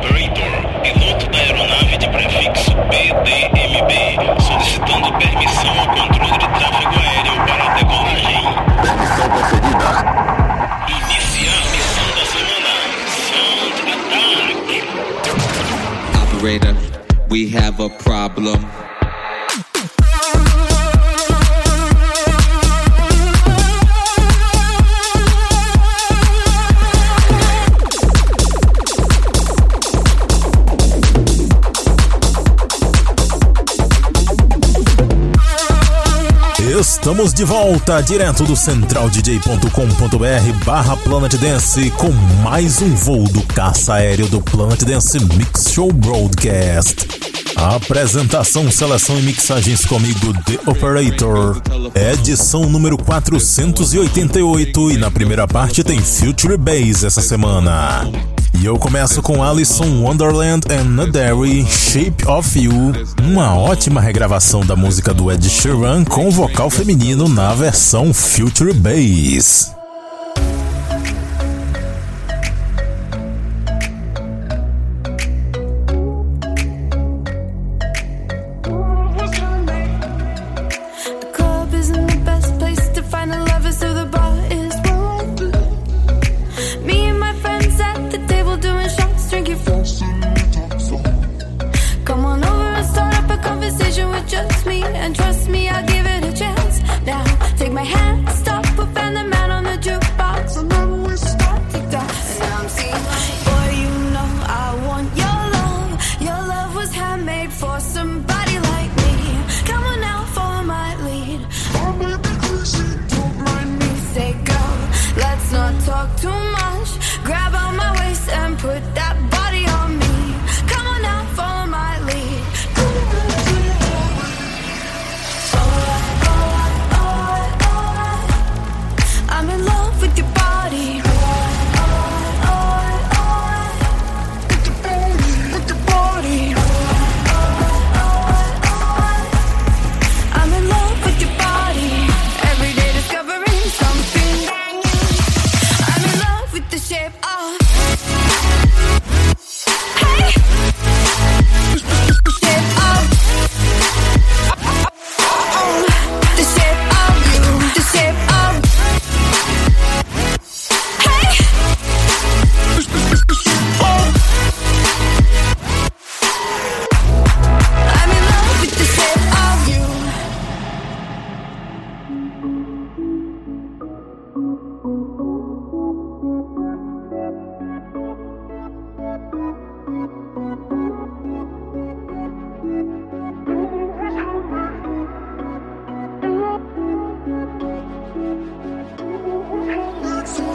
Operator, piloto da aeronave de prefixo PDMB, solicitando permissão ao controle de tráfego aéreo para decolagem. Permissão concedida. Iniciar missão da semana. Sound Attack. Operator, we have a problem. Estamos de volta, direto do centraldj.com.br barra Planet Dance com mais um voo do caça aéreo do Planet Dance Mix Show Broadcast. Apresentação, seleção e mixagens comigo, The Operator. Edição número 488 e na primeira parte tem Future Bass essa semana. E eu começo com Alison Wonderland and Naderi, Shape of You, uma ótima regravação da música do Ed Sheeran com vocal feminino na versão Future Bass.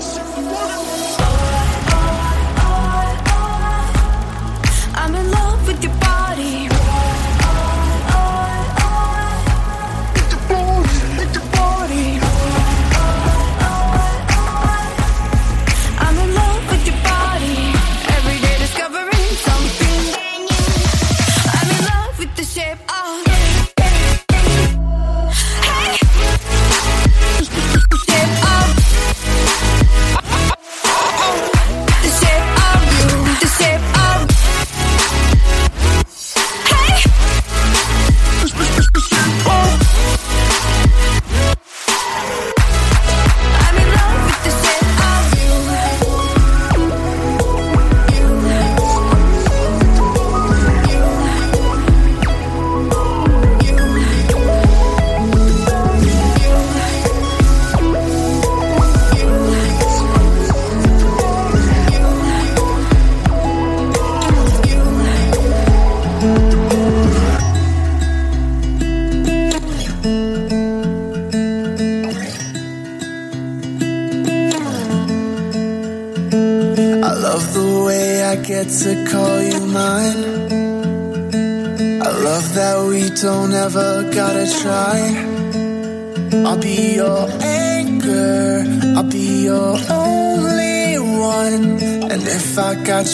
Yes.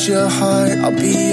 your heart, I'll be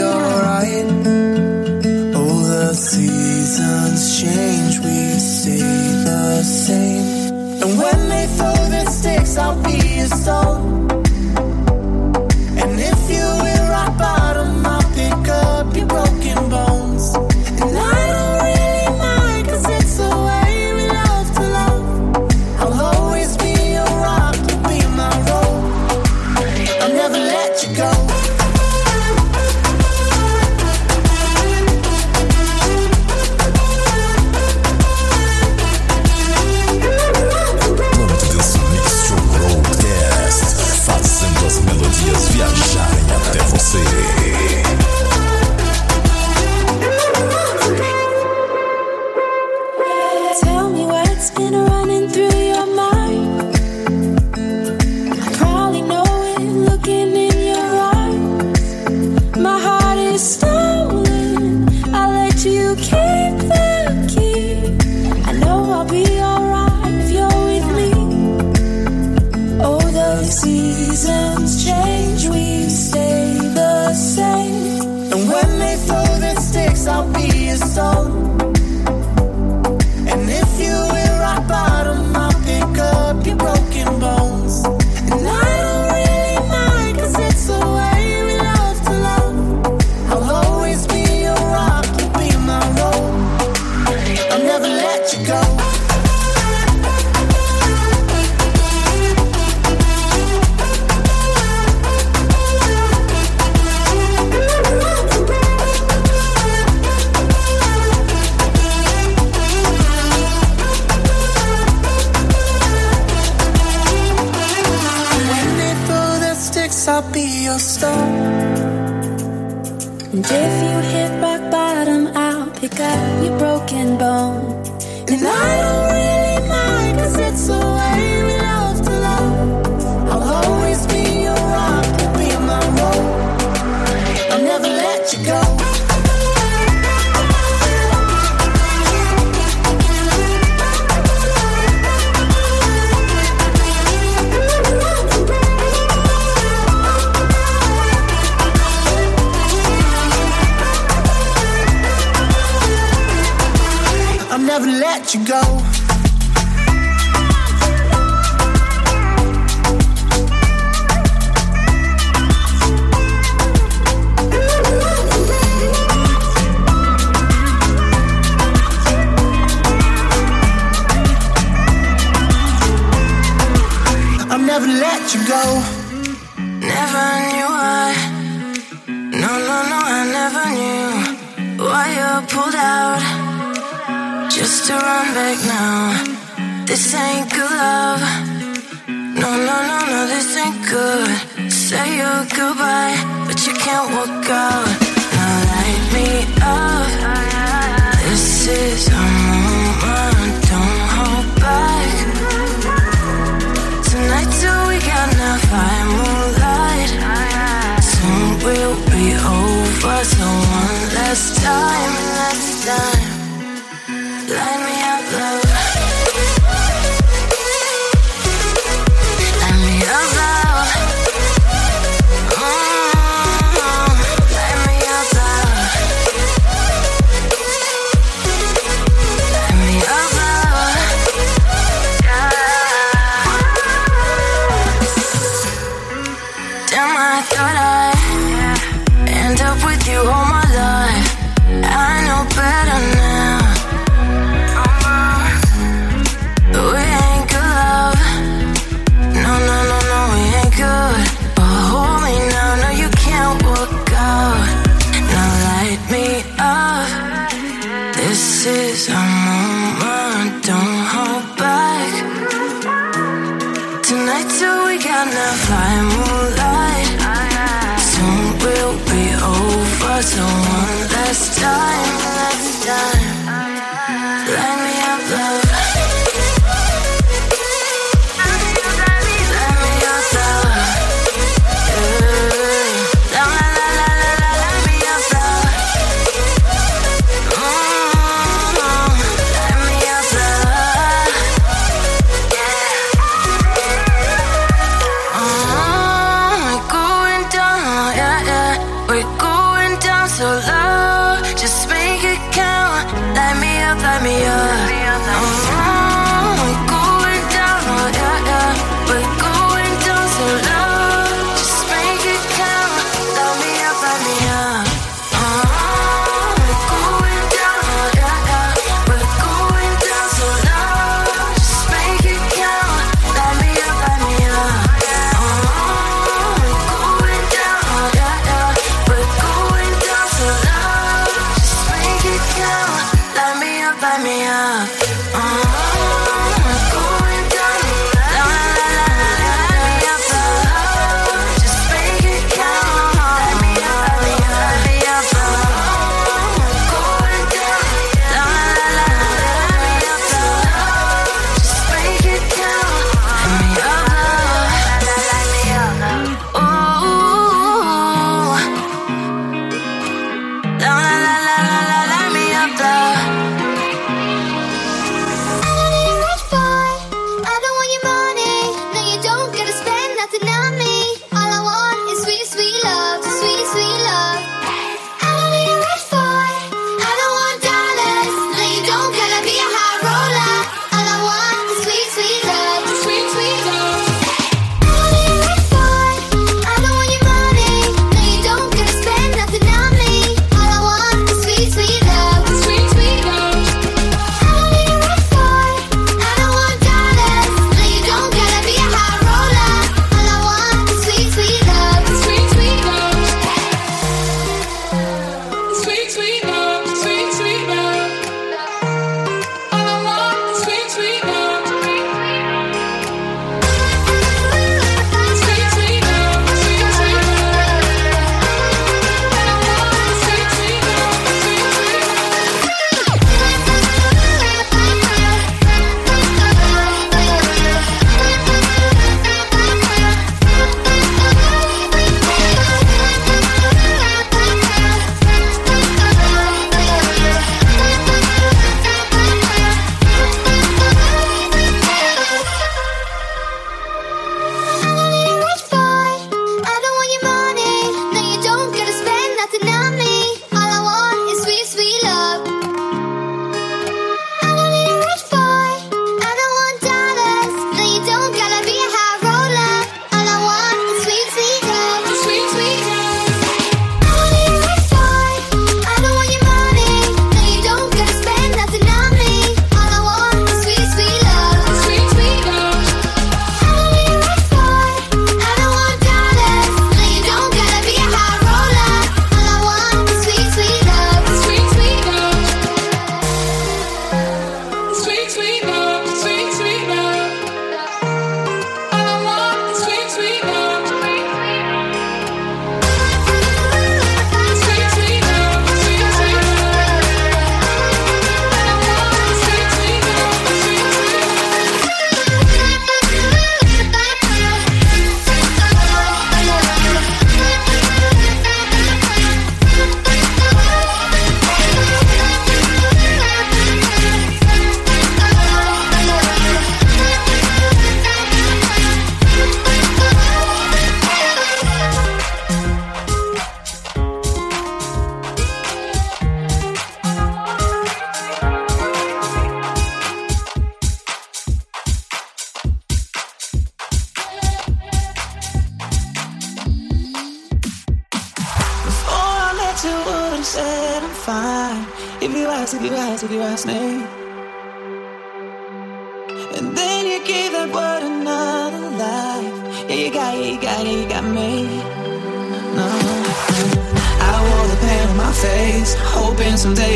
And if you hit rock bottom, I'll pick up your broken bone. And I don't really mind, cause it's so let you go. I'm never let you go. to run back now. This ain't good love. No, no, no, no, this ain't good. Say you goodbye, but you can't walk out. Now light me up. This is our moment. Don't hold back. Tonight till we got enough, I moonlight. Soon we'll be over, so one last time, last time. Light me up.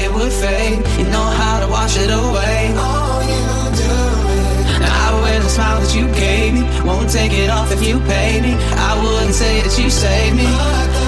it would fade. You know how to wash it away. All you do is I wear the smile that you gave me. Won't take it off if you pay me. I wouldn't say that you saved me.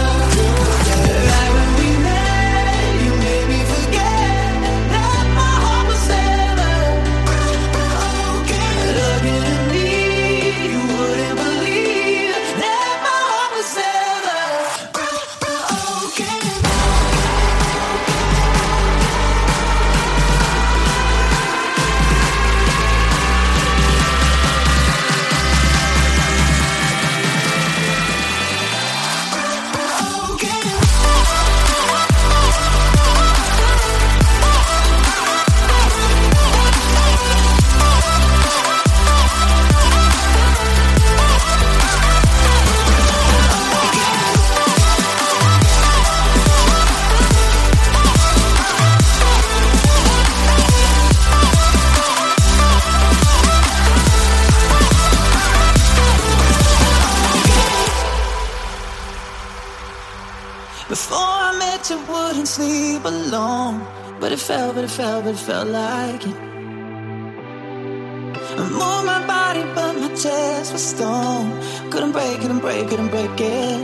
felt, but felt like it. I moved my body, but my chest was stone. Couldn't break, couldn't break, couldn't break it.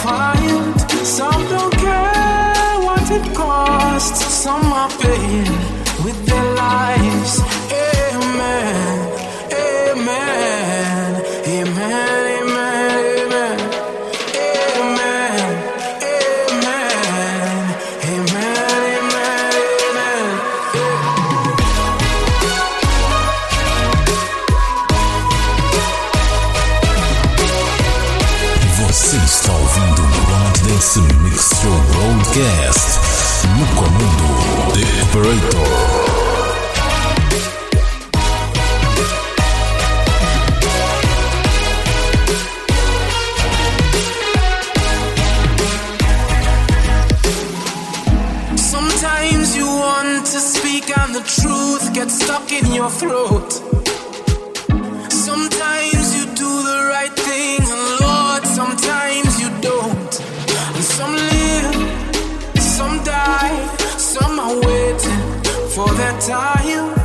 find some don't in your throat. Sometimes you do the right thing, and Lord, sometimes you don't. And some live, some die, some are waiting for their time.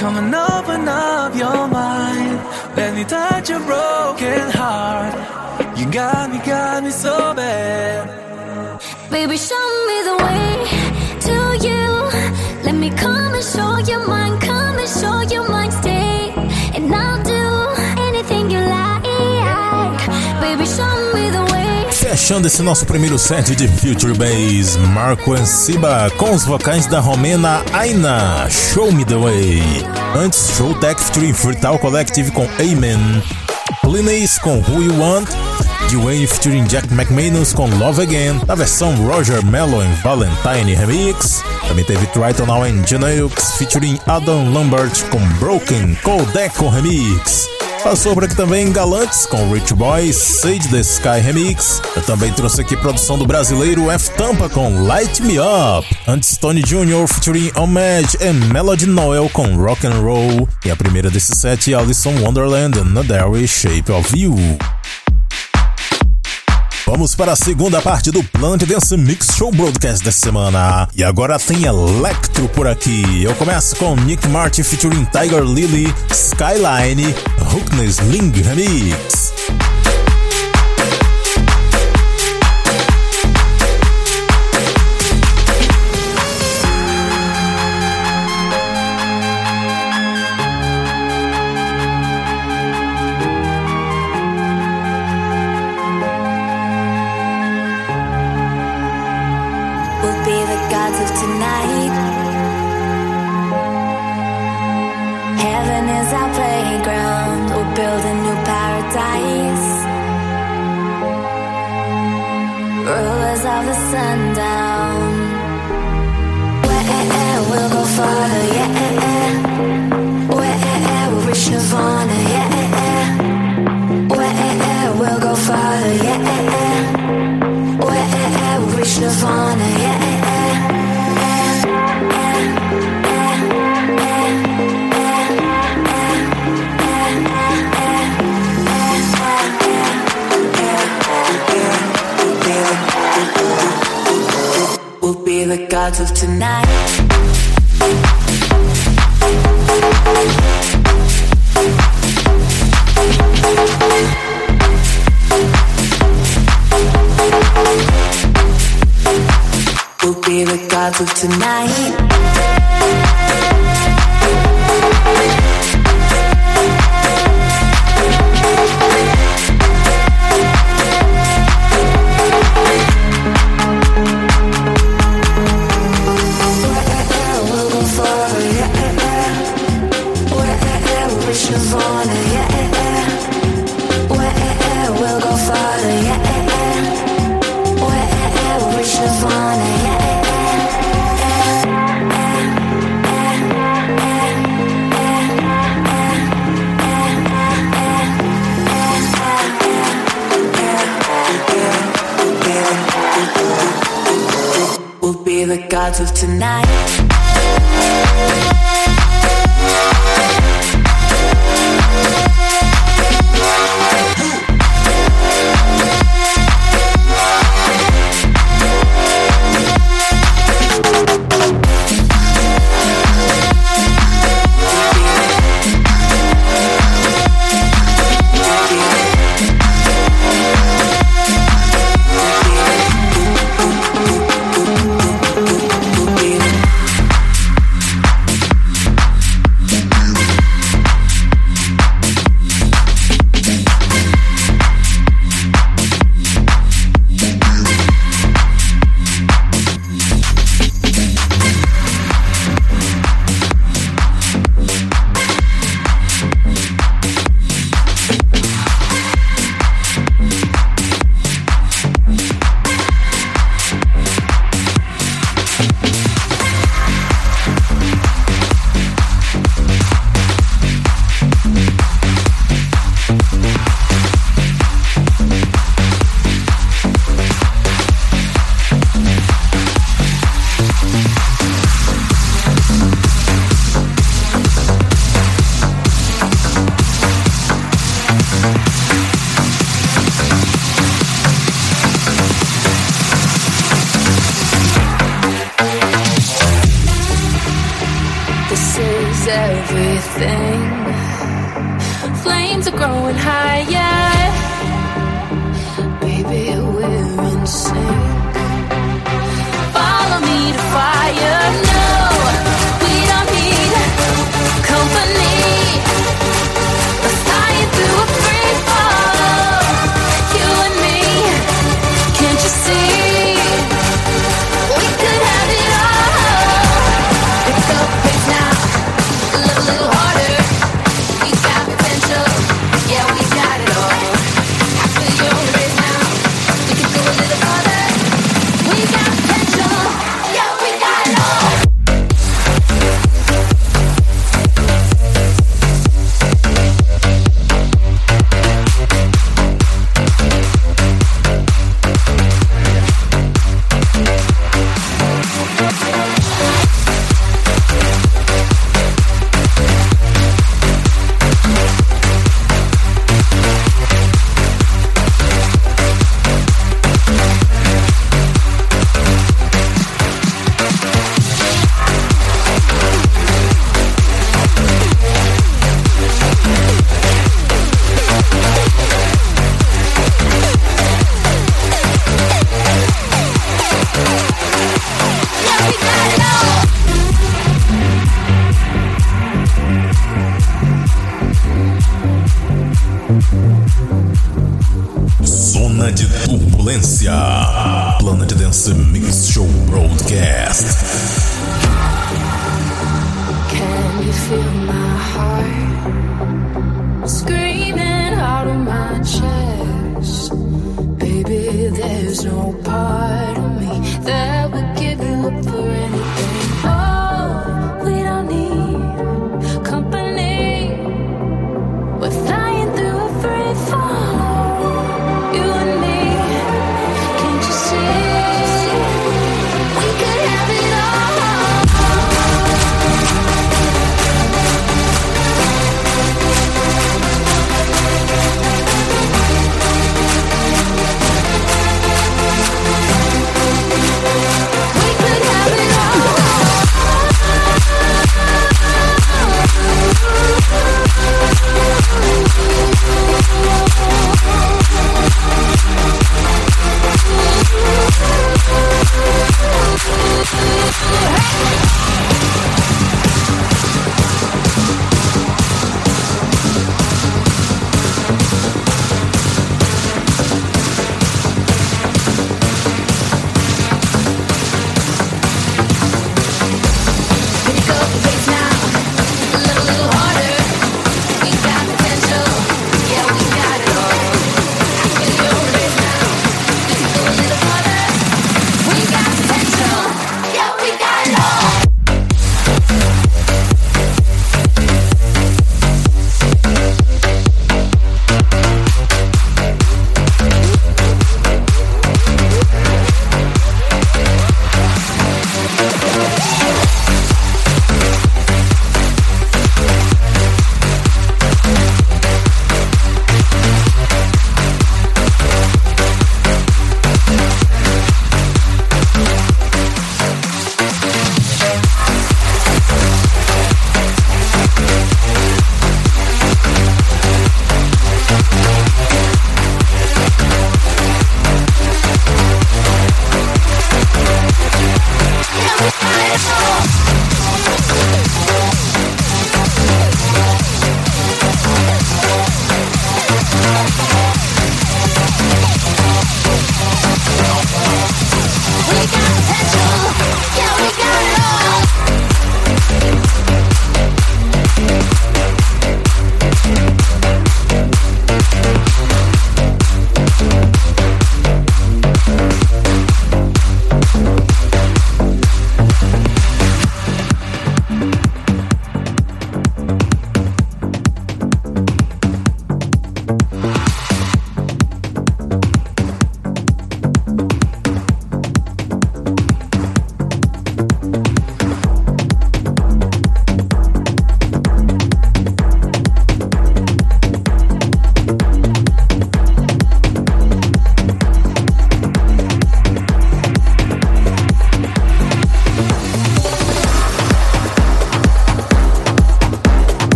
Come and open up your mind. Let me touch your broken heart. You got me, got me so bad. Baby, show me the way to you. Let me come and show you mine. Fechando esse nosso primeiro set de Future Bass, Marco Ansiba com os vocais da romena Aina, Show Me The Way. Antes, Show Tech featuring Fruital Collective com Amen. Linnaeus com Who You Want. Dwayne featuring Jack McManus com Love Again, na versão Roger Mello em Valentine Remix. Também teve Triton Now and Janeux featuring Adam Lambert com Broken Codeco Remix. Passou por aqui também Galantes com Rich Boy, Sage the Sky Remix. Eu também trouxe aqui produção do brasileiro F Tampa com Light Me Up. Antes Tony Jr. featuring Homage e Melody Noel com Rock and Roll. E a primeira desse set, Alison Wonderland, Another Shape of You. Vamos para a segunda parte do Plant Dance Mix Show Broadcast dessa semana. E agora tem Electro por aqui. Eu começo com Nick Martin featuring Tiger Lily, Skyline, Hookness Ling Remix. Rulers of the sundown. Where eh, eh, we'll go farther, yeah. Eh, Where we'll reach nirvana, yeah. Gods of tonight. We'll be the gods of tonight. Of tonight.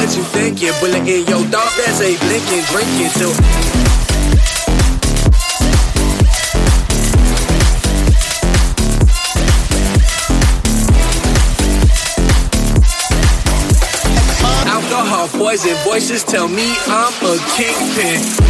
What you thinking? Bullet in your thoughts, that's a blinking, drinking too. Alcohol, poison, voices tell me I'm a kingpin.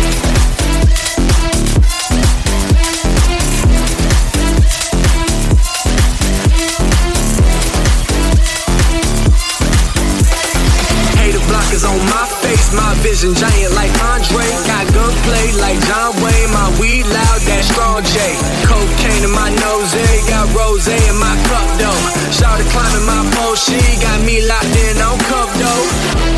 Vision giant like Andre. Got gunplay like John Wayne, my weed loud, that strong J. Cocaine in my nose, eh? got rose in my cup though. Shawty climbing my pole, she got me locked in on cup though.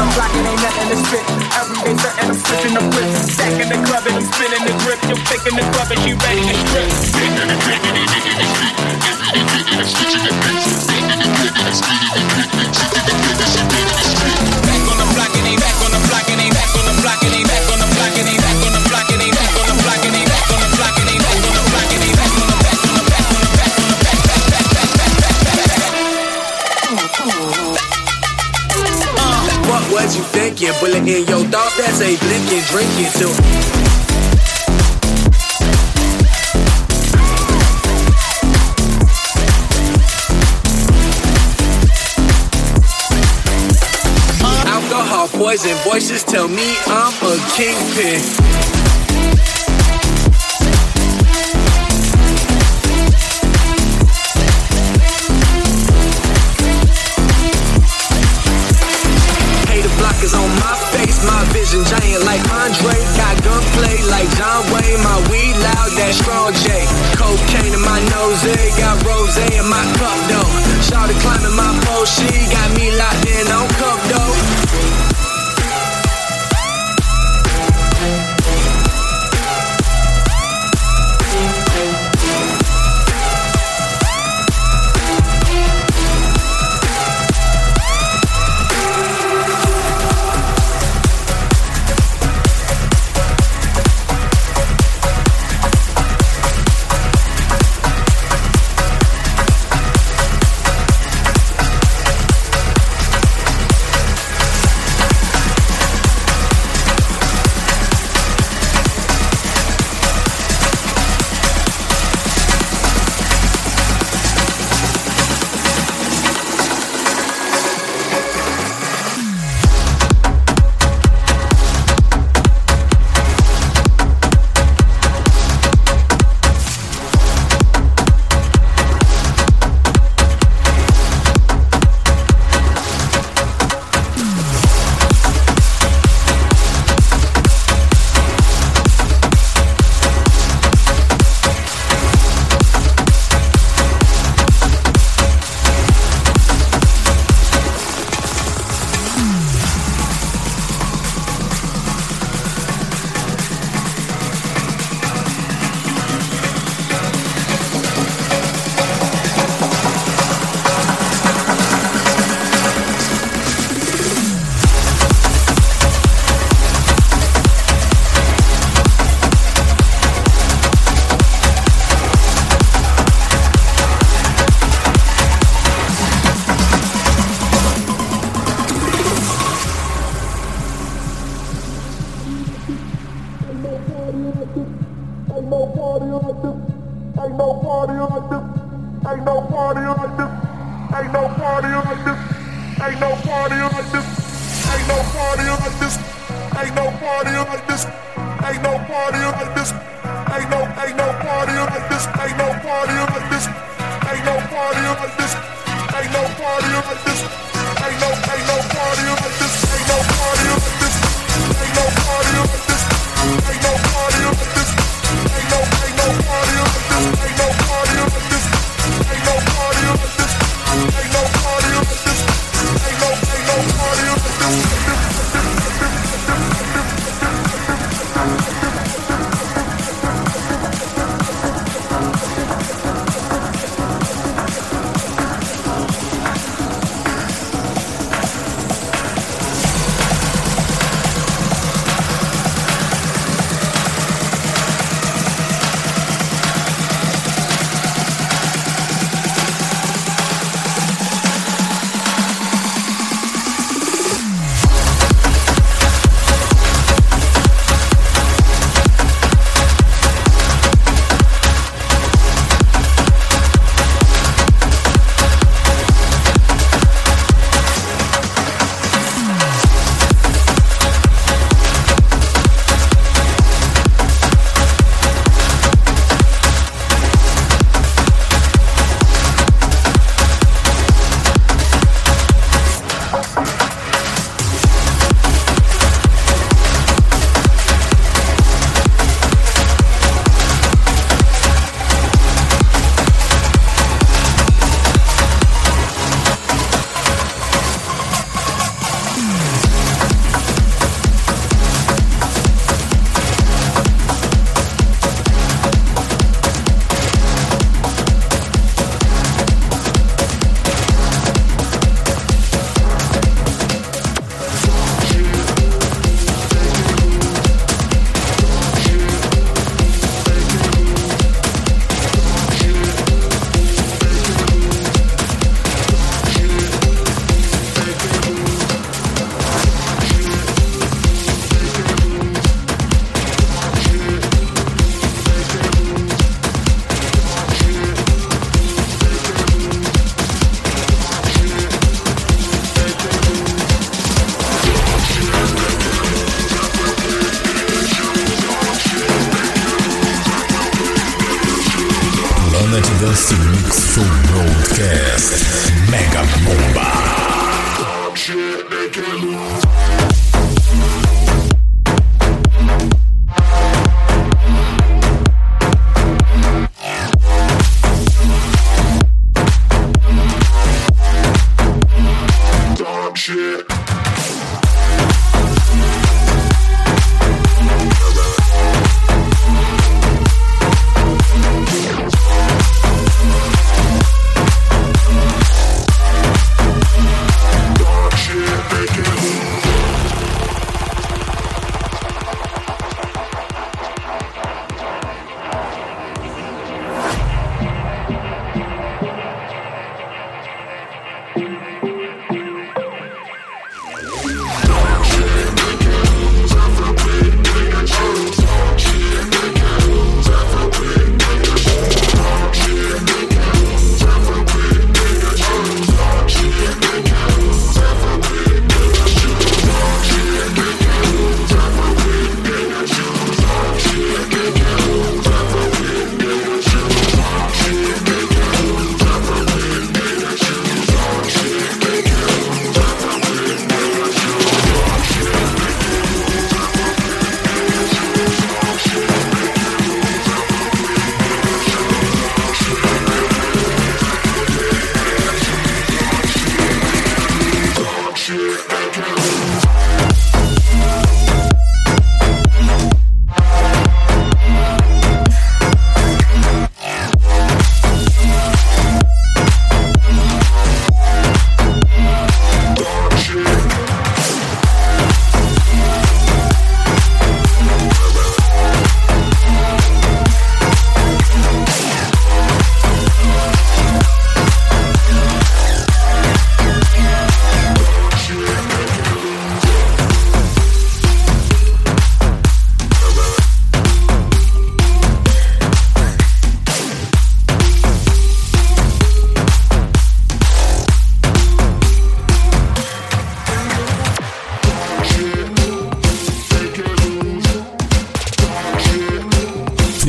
The block and ain't nothing to spit and I'm switching the flips. Stacking the club and I'm spinning the grip. You're faking the club and she ready to strip. The bitch, the the the. Thinking? Bullet in your thoughts, that's a blinking, drinking too. Alcohol, poison, voices tell me I'm a kingpin. Rose in my cup though. Shawty climbing my pole, she got me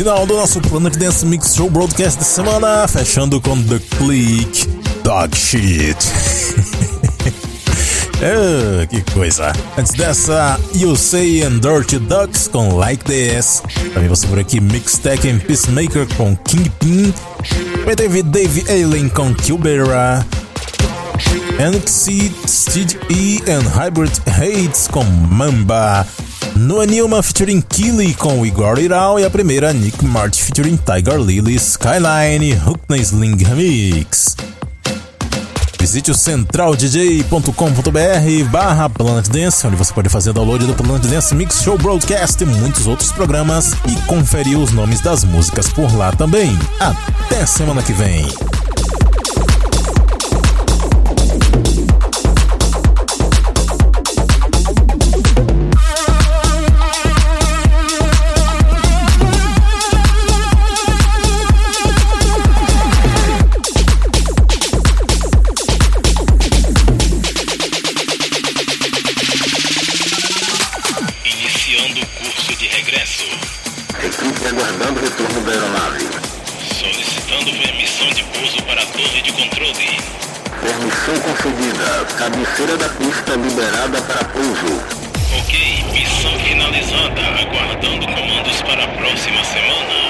Final do nosso Planet Dance Mix Show Broadcast de semana, fechando com The Click Dog Shit. Ah, que coisa. Antes dessa, You Say and Dirty Ducks com Like This. Também você por aqui Mixtech and Peacemaker com Kingpin. Também teve Dave Allen com Kilbera. NXT, Steed E and Hybrid Hates com Mamba. Noah Newman featuring Killy com It All e a primeira Nick March featuring Tiger Lily Skyline Hookney Sling Remix. Visite o centraldj.com.br barra Planet Dance, onde você pode fazer download do Planet Dance Mix Show Broadcast e muitos outros programas e conferir os nomes das músicas por lá também. Até semana que vem. Cabeceira da pista liberada para pouso. Ok, missão finalizada. Aguardando comandos para a próxima semana.